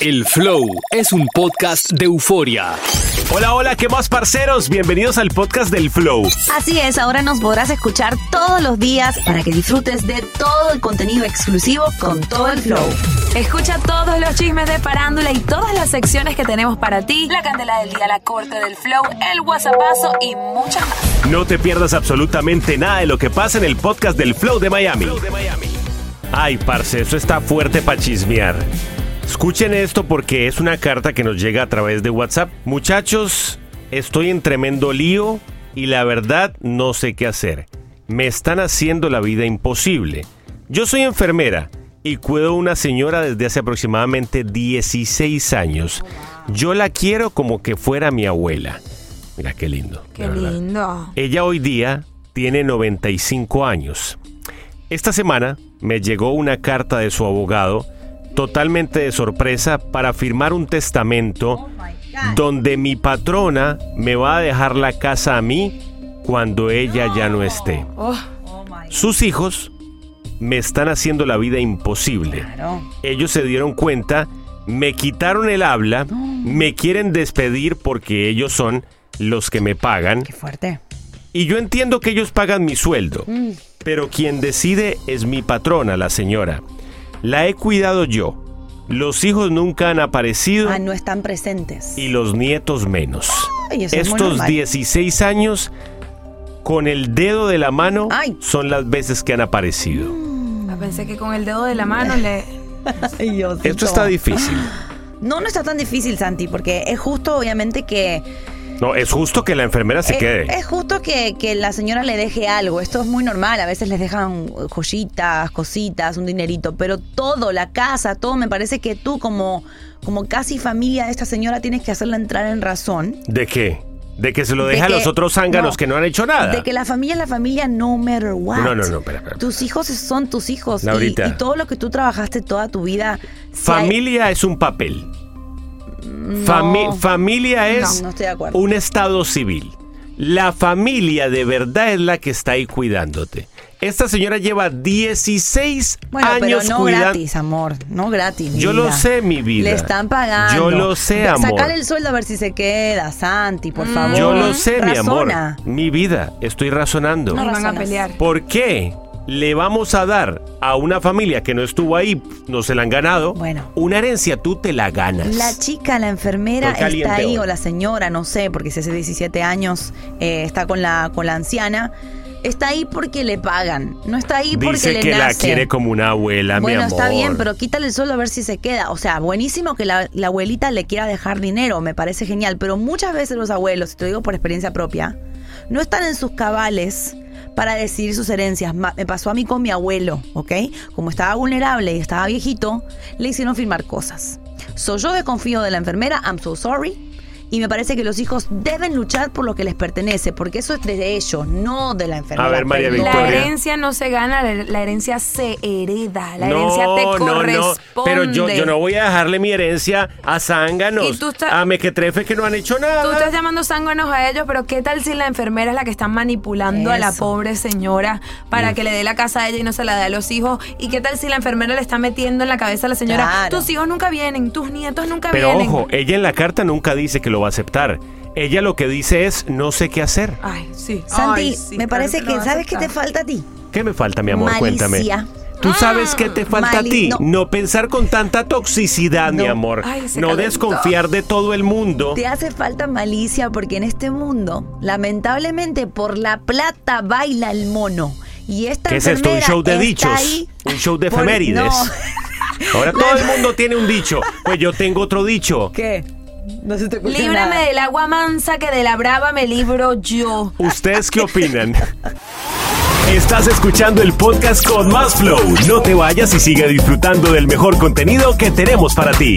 El Flow es un podcast de euforia. Hola, hola, ¿qué más, parceros? Bienvenidos al podcast del Flow. Así es, ahora nos podrás escuchar todos los días para que disfrutes de todo el contenido exclusivo con todo el flow. Escucha todos los chismes de farándula y todas las secciones que tenemos para ti. La candela del día, la corte del flow, el whatsappazo y muchas más. No te pierdas absolutamente nada de lo que pasa en el podcast del Flow de Miami. Ay, parce, eso está fuerte para chismear. Escuchen esto porque es una carta que nos llega a través de WhatsApp. Muchachos, estoy en tremendo lío y la verdad no sé qué hacer. Me están haciendo la vida imposible. Yo soy enfermera y cuido a una señora desde hace aproximadamente 16 años. Yo la quiero como que fuera mi abuela. Mira qué lindo. Qué lindo. Ella hoy día tiene 95 años. Esta semana me llegó una carta de su abogado totalmente de sorpresa para firmar un testamento donde mi patrona me va a dejar la casa a mí cuando ella ya no esté. Sus hijos me están haciendo la vida imposible. Ellos se dieron cuenta, me quitaron el habla, me quieren despedir porque ellos son los que me pagan. Qué fuerte. Y yo entiendo que ellos pagan mi sueldo, Mm. pero quien decide es mi patrona, la señora. La he cuidado yo. Los hijos nunca han aparecido Ah, no están presentes. y los nietos menos. Ay, eso es muy Estos normal. 16 años, con el dedo de la mano, Ay. son las veces que han aparecido. ah, pensé que con el dedo de la mano le... Diosito. Esto está difícil. No, no está tan difícil, Santi, porque es justo, obviamente, que. No, es justo que la enfermera se es, quede. es justo que, que la señora le deje algo. Esto es muy normal. A veces les dejan joyitas, cositas, un dinerito. Pero todo, la casa, todo, me parece que tú, como, como casi familia de esta señora, tienes que hacerla entrar en razón. ¿De qué? De que se lo De deja a que- los otros zánganos no, que no han hecho nada. De que la familia es la familia no matter what. No, no, no, espera, espera. Tus hijos son tus hijos. y- Laurita. Y, todo lo que tú trabajaste toda tu vida. hay- Familia es un papel. Fami- familia es No, no estoy de acuerdo. un estado civil. La familia de verdad es la que está ahí cuidándote. Esta señora lleva 16 Bueno, años pero no cuidando. gratis, amor. No gratis. Yo lo sé, mi vida. Le están pagando. Yo lo sé, amor. Sacale el sueldo a ver si se queda, Santi, por favor. Yo lo sé, mi amor. Razona. Mi vida, estoy razonando. No van a pelear. ¿Por qué le vamos a dar a una familia que no estuvo ahí, no se la han ganado, Bueno. una herencia? Tú te la ganas. La chica, la enfermera, está ahí, hoy. o la señora, no sé, porque si hace 17 años eh, está con la, con la anciana. Está ahí porque le pagan. No está ahí porque Dice le que la quiere como una abuela, mi Bueno, amor. está bien, pero quítale el sueldo a ver si se queda. O sea, buenísimo que la, la abuelita le quiera dejar dinero, me parece genial. Pero muchas veces los abuelos, y te lo digo por experiencia propia, no están en sus cabales para decidir sus herencias. Me pasó a mí con mi abuelo, ¿ok? Como estaba vulnerable y estaba viejito, le hicieron firmar cosas. So, yo desconfío de la enfermera, I'm so sorry. Y me parece que los hijos deben luchar por lo que les pertenece, porque eso es de ellos, no de la enfermera. A ver, María Pero- La Victoria. herencia no se gana, la, herencia se hereda. La No, herencia te no, no. corresponde. Pero yo, yo no voy a dejarle mi herencia a zánganos, Y tú estás- a mequetrefes que no han hecho nada. Tú estás llamando zánganos a ellos, pero ¿qué tal si la enfermera es la que está manipulando a la pobre señora para que le dé la casa a ella y no se la dé a los hijos? ¿Y qué tal si la enfermera le está metiendo en la cabeza a la señora, Claro. tus hijos nunca vienen, tus nietos nunca Pero vienen? ojo, ella en la carta nunca dice que lo va a aceptar. Ella lo que dice es no sé qué hacer. Ay, sí. Santi, Ay, sí, me parece que, ¿sabes qué te falta a ti? ¿Qué me falta, mi amor? Malicia. Cuéntame. ¿Tú sabes qué te falta a ti? no. No. pensar con tanta toxicidad, mi amor. Ay, no calentó. desconfiar de todo el mundo. Te hace falta malicia porque en este mundo, lamentablemente, por la plata baila el mono. Y esta ¿Qué es esto? ¿Un show de dichos? ahí ¿Un show de por- efemérides? No. Ahora todo el mundo tiene un dicho. Pues yo tengo otro dicho. ¿Qué? No se te ocurre Líbrame nada. del agua mansa que de la brava me libro yo. ¿Ustedes qué opinan? Estás escuchando el podcast con más flow. No te vayas y sigue disfrutando del mejor contenido que tenemos para ti.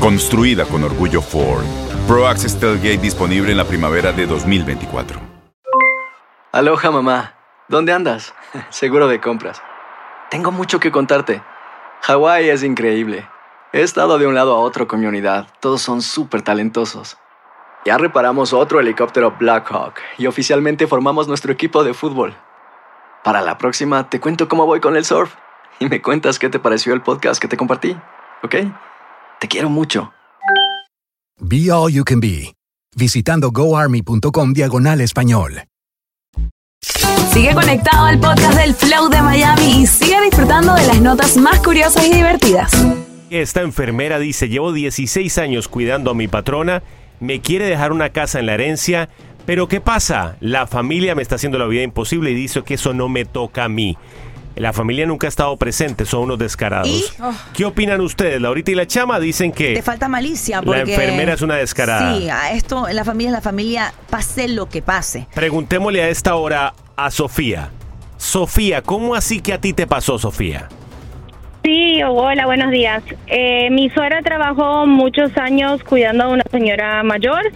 Construida con orgullo Ford. Pro Access Tailgate disponible en la primavera de 2024. Aloha mamá, ¿dónde andas? Seguro de compras. Tengo mucho que contarte. Hawái es increíble. He estado de un lado a otro con mi unidad. Todos son súper talentosos. Ya reparamos otro helicóptero Blackhawk y oficialmente formamos nuestro equipo de fútbol. Para la próxima te cuento cómo voy con el surf y me cuentas qué te pareció el podcast que te compartí, ¿ok? Te quiero mucho. Be All You Can Be, visitando goarmy.com diagonal español. Sigue conectado al podcast del Flow de Miami y sigue disfrutando de las notas más curiosas y divertidas. Esta enfermera dice, llevo 16 años cuidando a mi patrona, me quiere dejar una casa en la herencia, pero ¿qué pasa? La familia me está haciendo la vida imposible y dice que eso no me toca a mí. La familia nunca ha estado presente, son unos descarados. ¿Y? ¿Qué opinan ustedes? Laurita y la chama dicen que... Te falta malicia La porque... enfermera es una descarada. Sí, a esto, en la familia es la familia, pase lo que pase. Preguntémosle a esta hora a Sofía. Sofía, ¿cómo así que a ti te pasó, Sofía? Sí, hola, buenos días. Eh, mi suegra trabajó muchos años cuidando a una señora mayor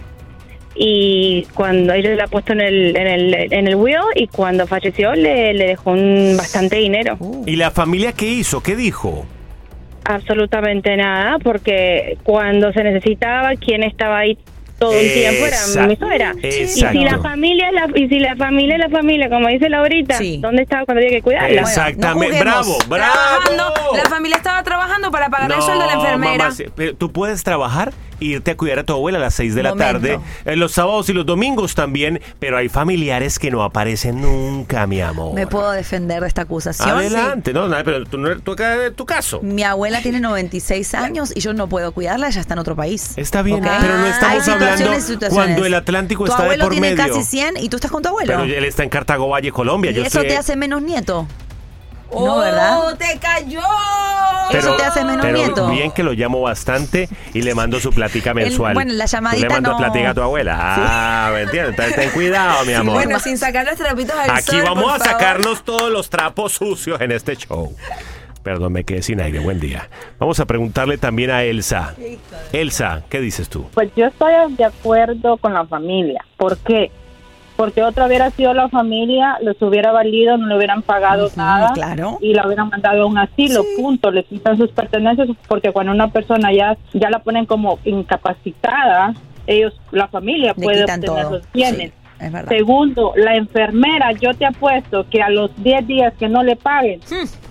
y cuando ella la ha puesto en el, en el, en el wheel y cuando falleció le, le dejó un bastante dinero. ¿Y la familia qué hizo? ¿Qué dijo? Absolutamente nada, porque cuando se necesitaba, quien estaba ahí todo el tiempo era mi suegra. Y si la familia es la, y si la familia es la familia, como dice Laurita, ¿dónde estaba cuando había que cuidarla? Exactamente. bravo, bravo. Trabajando, la familia estaba trabajando para pagar el sueldo de la enfermera. mamá, sí, pero tú puedes trabajar irte a cuidar a tu abuela a las 6 de la Momento. tarde, en los sábados y los domingos también, pero hay familiares que no aparecen nunca, mi amor. Me puedo defender de esta acusación. Adelante, no, no, pero tú, no- tú acá de tu caso. Mi abuela tiene 96 años y yo no puedo cuidarla, ella está en otro país. Está bien, pero no estamos Hay situaciones hablando situaciones. cuando el Atlántico tu está de abuelo por tiene medio. casi 100 y tú estás con tu abuelo. Pero él está en Cartago Valle, Colombia. y yo eso te hace menos nieto. ¡Oh, No, ¿verdad? te cayó! Eso te hace menos pero nieto. bien que lo llamo bastante y le mando su plática mensual. bueno, la Tú llamadita le mando no- plática a tu abuela. Ah, ¿me entiendes? Entonces, ten cuidado, mi amor. Bueno, sin sacar los trapitos al Aquí sol, vamos por a favor. sacarnos todos los trapos sucios en este show. Perdón, me quedé sin aire. Buen día. Vamos a preguntarle también a Elsa. Elsa, ¿qué dices tú? Pues yo estoy de acuerdo con la familia. ¿Por qué? Porque otra hubiera sido la familia, les hubiera valido, no le hubieran pagado nada claro. y la hubieran mandado a un asilo, punto. Le quitan sus pertenencias porque cuando una persona ya, ya la ponen como incapacitada, ellos, la familia Le puede obtener todo. los bienes. Es. Segundo, la enfermera, yo te apuesto que a los 10 días que no le paguen,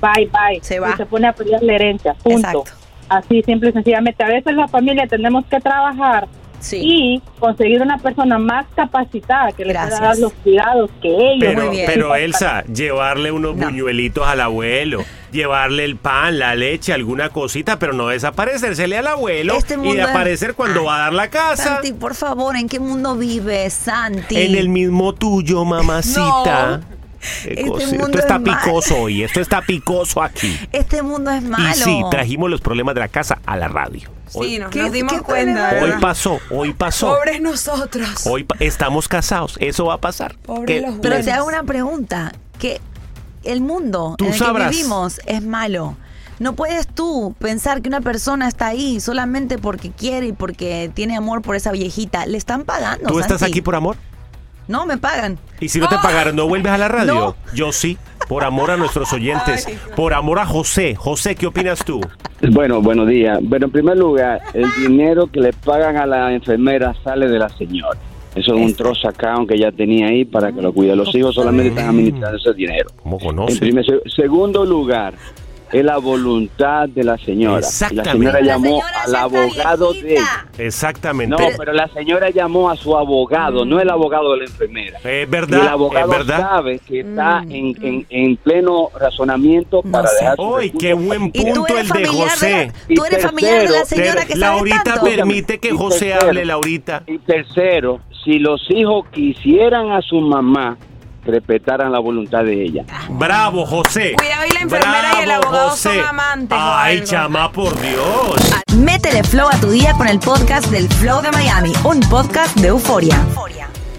bye bye. Hmm. Se va. Y se pone a pelear la herencia. Punto. Exacto. Así, simple y sencillamente. A veces la familia tenemos que trabajar y conseguir una persona más capacitada que le pueda dar los cuidados que ellos Pero, pero Elsa, llevarle unos buñuelitos al abuelo, llevarle el pan, la leche, alguna cosita, pero no desaparecérsele al abuelo Este y es- aparecer cuando va a dar la casa. Santi, por favor, ¿en qué mundo vives, Santi? En el mismo tuyo, mamacita. Qué Este Esto está es picoso hoy, esto está picoso aquí. Este mundo es malo. Y sí, trajimos los problemas de la casa a la radio. Hoy, Sí, nos, ¿Qué- nos dimos qué cuenta. hoy pasó, hoy pasó. Pobres nosotros. Hoy pa- estamos casados, eso va a pasar. Pobres ¿Qué- los Pero te hago una pregunta. Que el mundo Tú en el sabrás. que vivimos es malo. No puedes tú pensar que una persona está ahí solamente porque quiere y porque tiene amor por esa viejita. Le están pagando. ¿Tú estás aquí por amor? No, me pagan. Y si no te pagaron, ¿no vuelves a la radio? No. Yo sí, por amor a nuestros oyentes, por amor a José. José, ¿qué opinas tú? Bueno, buenos días. Bueno, en primer lugar, el dinero que le pagan a la enfermera sale de la señora. Eso es un trozo account que ella tenía ahí para que lo cuide. Los hijos solamente están administrando ese dinero. ¿Cómo En conoce? primer, se- segundo lugar, es la voluntad de la señora. Y La Exactamente. señora La llamó señora al abogado de ella. Exactamente. No, pero la señora llamó a su abogado, no el abogado de la enfermera. Es Y el verdad, abogado es verdad. sabe que está en, en- en pleno razonamiento para sé. dejar su ¡Uy, qué buen punto el de José! de la, tú eres familiar de la señora que Laurita tanto. permite que Y José tercero. hable, Laurita. Y tercero, si los hijos quisieran a su mamá, respetaran la voluntad de ella. Bravo, José. Cuidado y la enfermera y el Bravo, abogado José. son amantes Ay, chama, por Dios. Métele flow a tu día con el podcast del Flow de Miami, un podcast de euforia.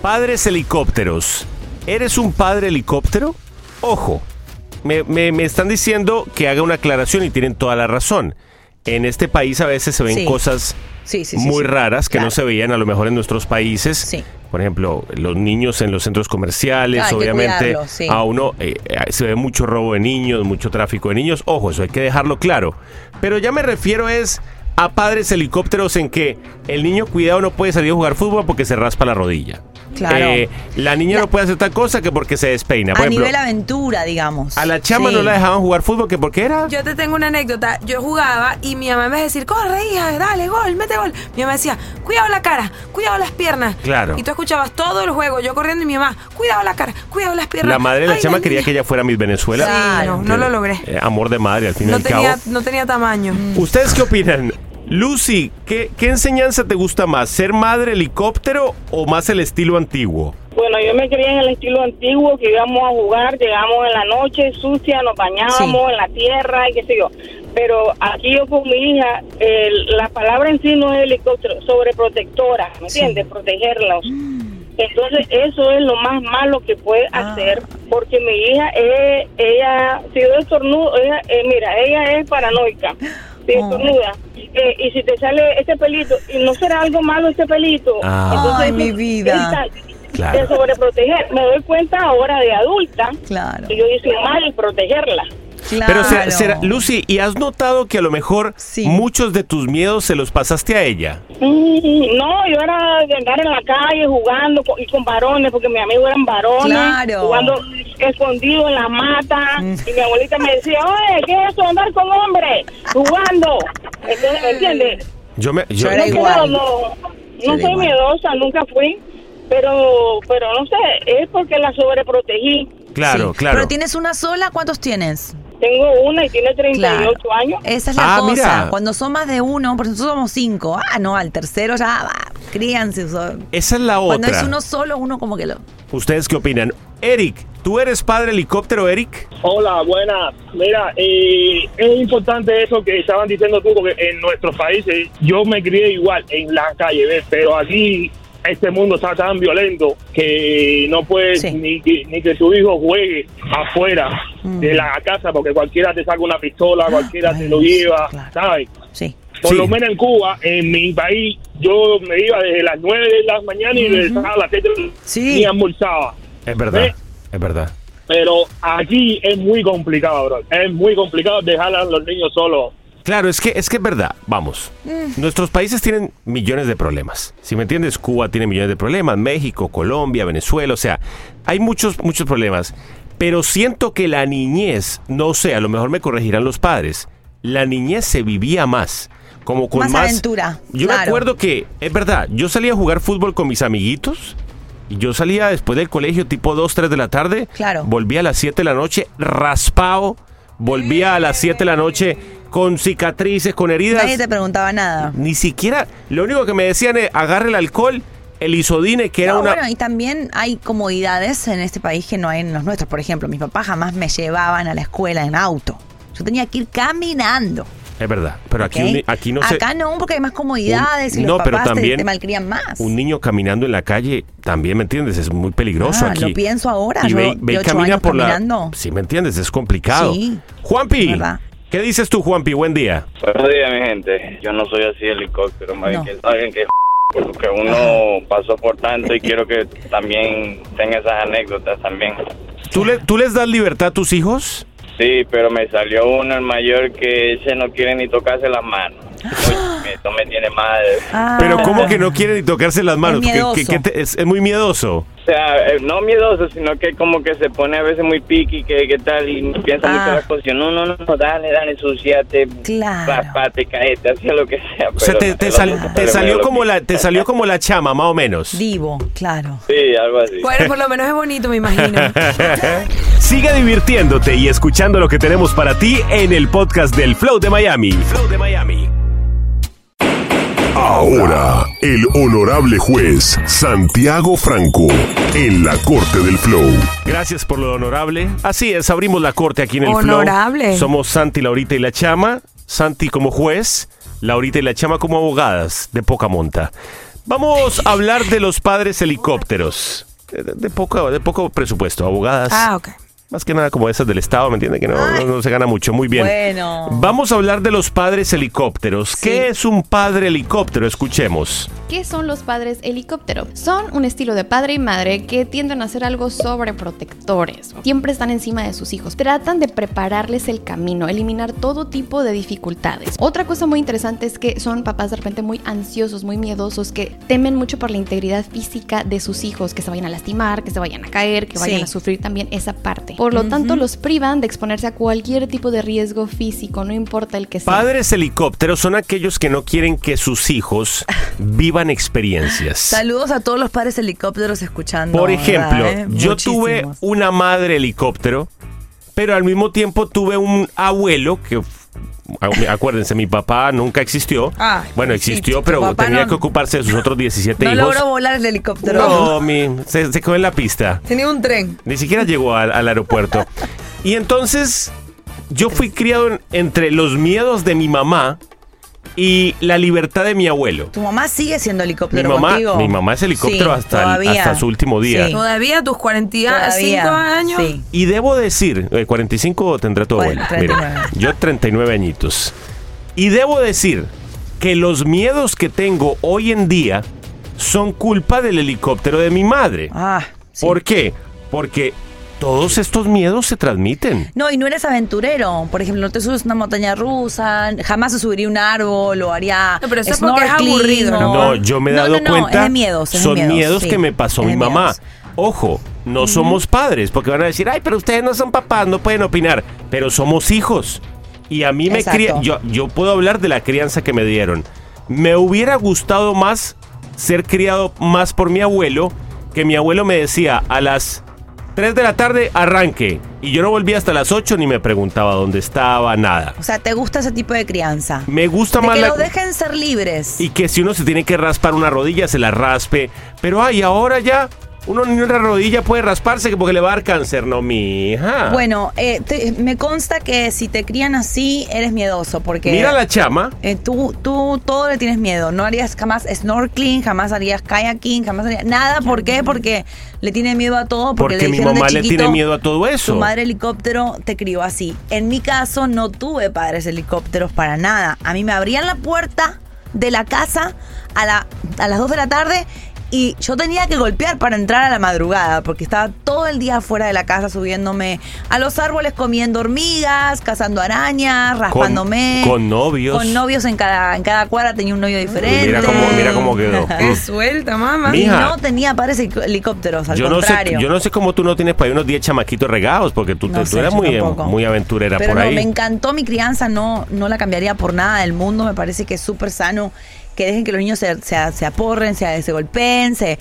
Padres helicópteros. ¿Eres un padre helicóptero? Ojo, me, me- me están diciendo que haga una aclaración y tienen toda la razón. En este país a veces se ven Sí. cosas Sí, sí, sí, muy sí. raras que no Claro. se veían a lo mejor en nuestros países. Sí. Por ejemplo, los niños en los centros comerciales, Hay obviamente sí. a uno eh, eh, se ve mucho robo de niños, mucho tráfico de niños. Ojo, eso hay que dejarlo claro. Pero ya me refiero es a padres helicópteros en que el niño cuidado no puede salir a jugar fútbol porque se raspa la rodilla. Claro. Eh, la niña no puede hacer tal cosa que porque se despeina. Por a ejemplo, nivel aventura, digamos. a la chama Sí. no la dejaban jugar fútbol que porque era Yo te tengo una anécdota. Yo jugaba y mi mamá me decía, decir, corre, hija, dale, gol, mete gol. Mi mamá decía, cuidado la cara, cuidado las piernas. Claro. Y tú escuchabas todo el juego, yo corriendo y mi mamá, cuidado la cara, cuidado las piernas. la madre de la Ay, chama la quería niña. que ella fuera Miss Venezuela. Sí, no, lo logré. eh, amor de madre al fin y No al tenía, cabo. no tenía tamaño. ¿Ustedes qué opinan? Lucy, ¿qué, ¿qué enseñanza te gusta más? ¿Ser madre helicóptero o más el estilo antiguo? Bueno, yo me crié en el estilo antiguo, que íbamos a jugar, llegamos en la noche sucia, nos bañábamos en la tierra y qué sé yo. Pero aquí yo con mi hija, el- la palabra en sí no es helicóptero, sobreprotectora, ¿me entiendes? Protegerlos. Entonces eso es lo más malo que puede hacer, porque mi hija, es, ella, si yo estornudo, ella, eh, mira, ella es paranoica, si estornuda, eh, y si te sale este pelito, y no será algo malo este pelito. Ah. Ay, mi vida. Claro. de sobreproteger. Me doy cuenta ahora de adulta Claro. que yo hice mal en protegerla. Pero será- será- Lucy, ¿y has notado que a lo mejor Sí. muchos de tus miedos se los pasaste a ella? Mm, No, yo era de andar en la calle jugando con- y con varones, porque mis amigos eran varones, Claro. jugando escondido en la mata. Y mi abuelita me decía, oye, ¿qué es eso? Andar con hombres, jugando. Entonces, ¿me entiendes? Yo me, yo, no, quiero- no, no soy miedosa, nunca fui. Pero, pero no sé, es porque la sobreprotegí. claro, Sí. claro. Pero tienes una sola, ¿cuántos tienes? Tengo una y tiene 38 Claro. años. Esa es la Ah, cosa. mira. Cuando son más de uno, por nosotros somos cinco. Ah, no, al tercero ya va. Críanse. Esa es la Cuando otra. es uno solo, uno como que lo. ¿Ustedes qué opinan? Eric, ¿tú eres padre helicóptero, Eric? Hola, buenas. Mira, eh, es importante eso que estaban diciendo tú, porque en nuestros países yo me crié igual en la calle, ¿ves? pero aquí este mundo está tan violento que no puedes ni, que, ni que tu hijo juegue afuera de la casa porque cualquiera te saca una pistola, cualquiera te lo lleva, ¿sabes? Sí. Por lo menos en Cuba, en mi país, yo me iba desde las 9 de la mañana y regresaba a las 7 de la Sí. y almorzaba. Es verdad, ¿Ves? es verdad. Pero aquí es muy complicado, bro. Es muy complicado dejar a los niños solos Claro, es que es que es verdad. Vamos. Mm. Nuestros países tienen millones de problemas. Si me entiendes, Cuba tiene millones de problemas, México, Colombia, Venezuela, o sea, hay muchos muchos problemas. Pero siento que la niñez, no sé, a lo mejor me corregirán los padres. La niñez se vivía más, como con Más más, aventura, Yo me claro. acuerdo que es verdad, yo salía a jugar fútbol con mis amiguitos. Y yo salía después del colegio tipo 2, 3 de la tarde. Claro. Volvía a las 7 de la noche raspado. Volvía a las 7 de la noche con cicatrices, con heridas. Nadie te preguntaba nada. Ni siquiera, lo único que me decían es agarre el alcohol, el isodine, que era No, una... Bueno, y también hay comodidades en este país que no hay en los nuestros. Por ejemplo, mis papás jamás me llevaban a la escuela en auto. Yo tenía que ir caminando. Es verdad, pero aquí, un aquí no se... Acá no, porque hay más comodidades y No, los pero papás te- también te, malcrían más. Un niño caminando en la calle, también, ¿me entiendes? Es muy peligroso Ah, aquí. lo pienso ahora, Y yo ve, de ve y ocho camina años por caminando. la... Sí, ¿me entiendes? Es complicado. Sí. Juanpi, ¿Verdad? ¿Qué dices tú, Juanpi? Buen día. Buenos días, mi gente. Yo no soy así helicóptero, más bien No. que alguien que porque uno pasó por tanto y quiero que también tenga esas anécdotas también. ¿Tú, le, ¿Tú les das libertad a tus hijos? Sí, pero me salió uno el mayor que ese no quiere ni tocarse las manos. Esto me tiene mal. Pero ¿cómo que no quiere ni tocarse las manos? Es ¿Qué- qué- miedoso. qué te- es, es muy miedoso. O sea, eh, no miedoso, sino que como que se pone a veces muy piqui, que qué tal, y piensa Ah. mucho las cosas. Yo, No, no, no, no, dale, dale, ensuciate, raspate, caete, hacía lo que sea. O sea, te, te sal- te salió como la, te salió como la chama, más o menos. Divo, claro. Sí, algo así. Bueno, por lo menos es bonito, me imagino. Sigue divirtiéndote y escuchando lo que tenemos para ti en el podcast del Flow de Miami. Flow de Miami. Ahora, el honorable juez Santiago Franco en la Corte del Flow. Gracias por lo honorable. Así es, abrimos la corte aquí en el Honorable. Flow. Somos Santi, Laurita y la Chama. Santi como juez, Laurita y la Chama como abogadas de poca monta. Vamos a hablar de los padres helicópteros. De, de poco, de poco presupuesto, abogadas. Ah, ok. Más que nada como esas del Estado, ¿me entiende? Que no, no- no se gana mucho. Muy bien. Bueno. Vamos a hablar de los padres helicópteros. ¿Qué es un padre helicóptero? Escuchemos. ¿Qué son los padres helicóptero? Son un estilo de padre y madre que tienden a ser algo sobreprotectores. Siempre están encima de sus hijos. Tratan de prepararles el camino, eliminar todo tipo de dificultades. Otra cosa muy interesante es que son papás de repente muy ansiosos, muy miedosos, que temen mucho por la integridad física de sus hijos, que se vayan a lastimar, que se vayan a caer, que vayan Sí. a sufrir también esa parte. Por lo tanto, los privan de exponerse a cualquier tipo de riesgo físico, no importa el que sea. Padres helicópteros son aquellos que no quieren que sus hijos vivan experiencias. Saludos a todos los padres helicópteros escuchando. Por ejemplo, ¿verdad, eh? yo tuve una madre helicóptero, pero al mismo tiempo tuve un abuelo que, acuérdense, mi papá nunca existió. Ah, bueno, existió, pero tenía no- que ocuparse de sus otros 17 No hijos. logró volar el helicóptero. No, mi, se, se quedó en la pista. Tenía un tren. Ni siquiera llegó al, al aeropuerto. Y entonces yo fui criado en- entre los miedos de mi mamá y la libertad de mi abuelo. Tu mamá sigue siendo Mi helicóptero mamá, contigo. mi mamá es helicóptero Sí, hasta, el- hasta su último día. Sí. Todavía tus 45 Todavía, años. sí. Y debo decir, eh, 45 tendrá tu abuelo. Bueno, 39. Mira, yo 39 añitos. Y debo decir que los miedos que tengo hoy en día son culpa del helicóptero de mi madre. Ah, ¿Por qué? Porque todos estos miedos se transmiten. No, y no eres aventurero. Por ejemplo, no te subes a una montaña rusa, jamás se subiría a un árbol o haría. No, pero eso es porque es snorkeling aburrido, No, yo me he dado no, no, cuenta. es de miedos, es de son miedos, miedos sí. que me pasó Es mi mamá. miedos. Ojo, no somos padres, porque van a decir, ay, pero ustedes no son papás, no pueden opinar. Pero somos hijos. Y a mí me cría. Yo, yo puedo hablar de la crianza que me dieron. Me hubiera gustado más ser criado más por mi abuelo, que mi abuelo me decía a las 3 de la tarde arranque. Y yo no volví hasta las 8 ni me preguntaba dónde estaba, nada. O sea, ¿te gusta ese tipo de crianza? Me gusta de más que la. los dejen ser libres. Y que si uno se tiene que raspar una rodilla, se la raspe. Pero ay, ahora ya uno ni una rodilla puede rasparse que porque le va a dar cáncer. No, mi hija. Bueno, eh, te- me consta que si te crían así, eres miedoso porque... Mira la chama. eh, tú, tú todo le tienes miedo. No harías jamás snorkeling, jamás harías kayaking, jamás harías nada. ¿Por qué? Porque le tiene miedo a todo. Porque, Porque le mi de mamá le tiene miedo a todo eso. Tu madre helicóptero te crió así. En mi caso, no tuve padres helicópteros para nada. A mí me abrían la puerta de la casa a, la, a las 2 de la tarde Y yo tenía que golpear para entrar a la madrugada, porque estaba todo el día fuera de la casa subiéndome a los árboles, comiendo hormigas, cazando arañas, raspándome. con novios. Con novios en cada, en cada cuadra tenía un novio diferente. Mira cómo, mira cómo quedó. Qué suelta, mamá. Y no tenía pares helicópteros, al Yo no, sé, contrario. yo no sé cómo tú no tienes para ahí unos 10 chamaquitos regados, porque tú, No tú sé, eras muy, tampoco. muy aventurera Pero por no, ahí. me encantó mi crianza, no, no la cambiaría por nada del mundo. Me parece que es súper sano que dejen que los niños se, se, se aporren, se, se golpeen, se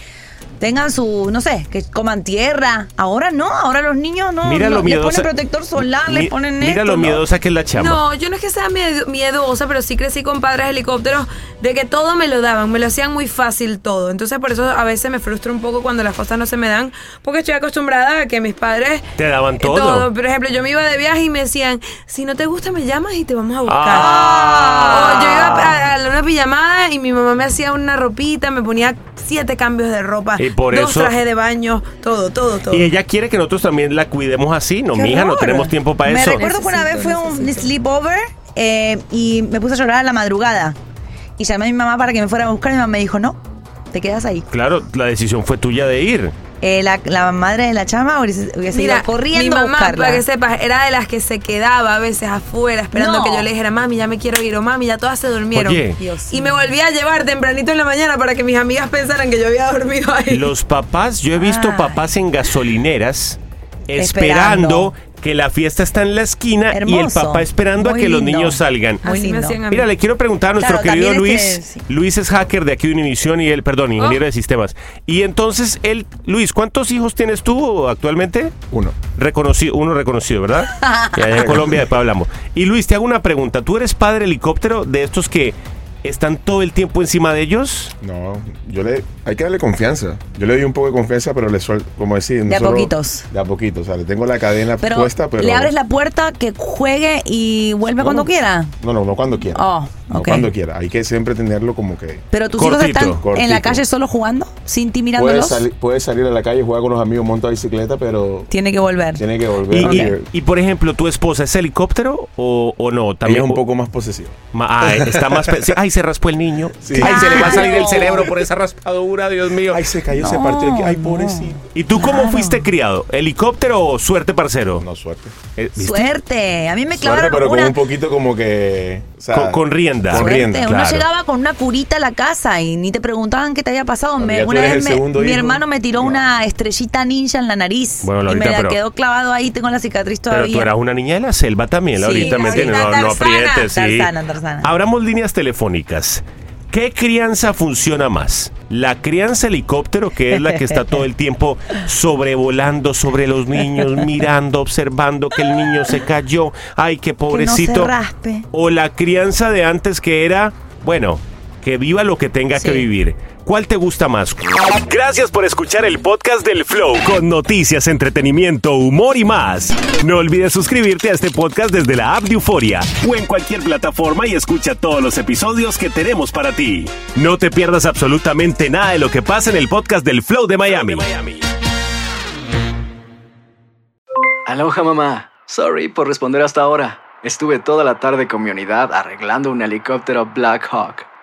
tengan su, no sé, que coman tierra. Ahora no, ahora los niños no, Mira no lo les miedosa- ponen protector solar, Mi- les ponen Mira esto, lo ¿no? miedosa que es la chama. No, yo no es que sea miedo- miedosa, pero sí crecí con padres helicópteros de que todo me lo daban, me lo hacían muy fácil todo. Entonces por eso a veces me frustra un poco cuando las cosas no se me dan, porque estoy acostumbrada a que mis padres Te daban eh, todo. Por ejemplo, yo me iba de viaje y me decían, si no te gusta me llamas y te vamos a buscar. Ah. O yo iba a, a una pijamada y mi mamá me hacía una ropita, me ponía siete cambios de ropa, Y por dos eso- trajes de baño, todo, todo, todo. Y ella quiere que nosotros también la cuidemos así. No, Qué mija, no tenemos tiempo para Me eso. recuerdo que una vez fue un sleepover eh, y me puse a llorar a la madrugada. Y llamé a mi mamá para que me fuera a buscar y mi mamá me dijo, no, te quedas ahí. Claro, la decisión fue tuya de ir. Eh, la, la madre de la chama hubiese, hubiese Mira, ido corriendo mi a mamá, buscarla. para que sepas, era de las que se quedaba a veces afuera esperando No. que yo le dijera, mami, ya me quiero ir, o mami, ya todas se durmieron. Oye. y me volví a llevar tempranito en la mañana para que mis amigas pensaran que yo había dormido ahí. Los papás, yo he visto Ay. papás en gasolineras Esperando. esperando que la fiesta está en la esquina y el papá esperando Muy a que los niños salgan. Muy Así me lindo. hacían a mí. Mira, le quiero preguntar a nuestro Claro, querido también Luis. es que- sí. Luis es hacker de aquí de Univisión y él, perdón, ingeniero de sistemas. Y entonces, él, Luis, ¿cuántos hijos tienes tú actualmente? Uno. Reconocido, uno reconocido, ¿verdad? que allá en Colombia después hablamos. Y Luis, te hago una pregunta. ¿Tú eres padre helicóptero de estos que están todo el tiempo encima de ellos? No, yo le, hay que darle confianza. Yo le doy un poco de confianza, pero le suelto, como decir, De a solo- poquitos. De a poquitos, o sea, le tengo la cadena Pero, puesta, pero... le abres la puerta que juegue y vuelve No, cuando no. quiera. No, no, no cuando quiera. Oh, Cuando quiera. Hay que siempre tenerlo como que... Pero tus Cortito, hijos están en la calle solo jugando, sin ti Puede, mirándolos. salir- puede salir a la calle, jugar con los amigos, monta bicicleta, pero Tiene que volver. tiene que volver. Y, y- por ejemplo, ¿tu esposa es helicóptero o, o no? ella También es un poco más posesiva. Ma- ah, está más. Ay, se raspó el niño. Sí. Ay, se le va a salir el cerebro por esa raspadura, Dios mío. Ay, se cayó, se No, partió. aquí. Ay, no. pobrecito. ¿Y tú cómo fuiste criado? ¿Helicóptero o suerte, parcero? No, suerte. Eh, ¿viste? Suerte. A mí me Suerte, clavaron pero con un poquito como que... o sea, Con, con rienda. Con suerte. rienda, Uno claro. llegaba con una curita a la casa y ni te preguntaban qué te había pasado. Me- una vez me- mi hijo. hermano me tiró una estrellita ninja en la nariz Bueno, y me la pero- quedó clavado ahí. Tengo la cicatriz Pero todavía. tú eras una niña de la selva también, Sí, Laurita, ¿me sí, entiendes? No, no aprietes, sí. Tarzana, Tarzana. Abramos líneas telefónicas. ¿Qué crianza funciona más? ¿La crianza helicóptero, que es la que está todo el tiempo sobrevolando sobre los niños, mirando, observando que el niño se cayó? ¡Ay, qué Que no pobrecito! se raspe. o la crianza de antes que era, bueno, que viva lo que tenga que vivir. ¿Cuál te gusta más? Gracias por escuchar el podcast del Flow con noticias, entretenimiento, humor y más. No olvides suscribirte a este podcast desde la app de Euforia o en cualquier plataforma y escucha todos los episodios que tenemos para ti. No te pierdas absolutamente nada de lo que pasa en el podcast del Flow de Miami. Aloha mamá. Sorry por responder hasta ahora. Estuve toda la tarde con mi unidad arreglando un helicóptero Black Hawk.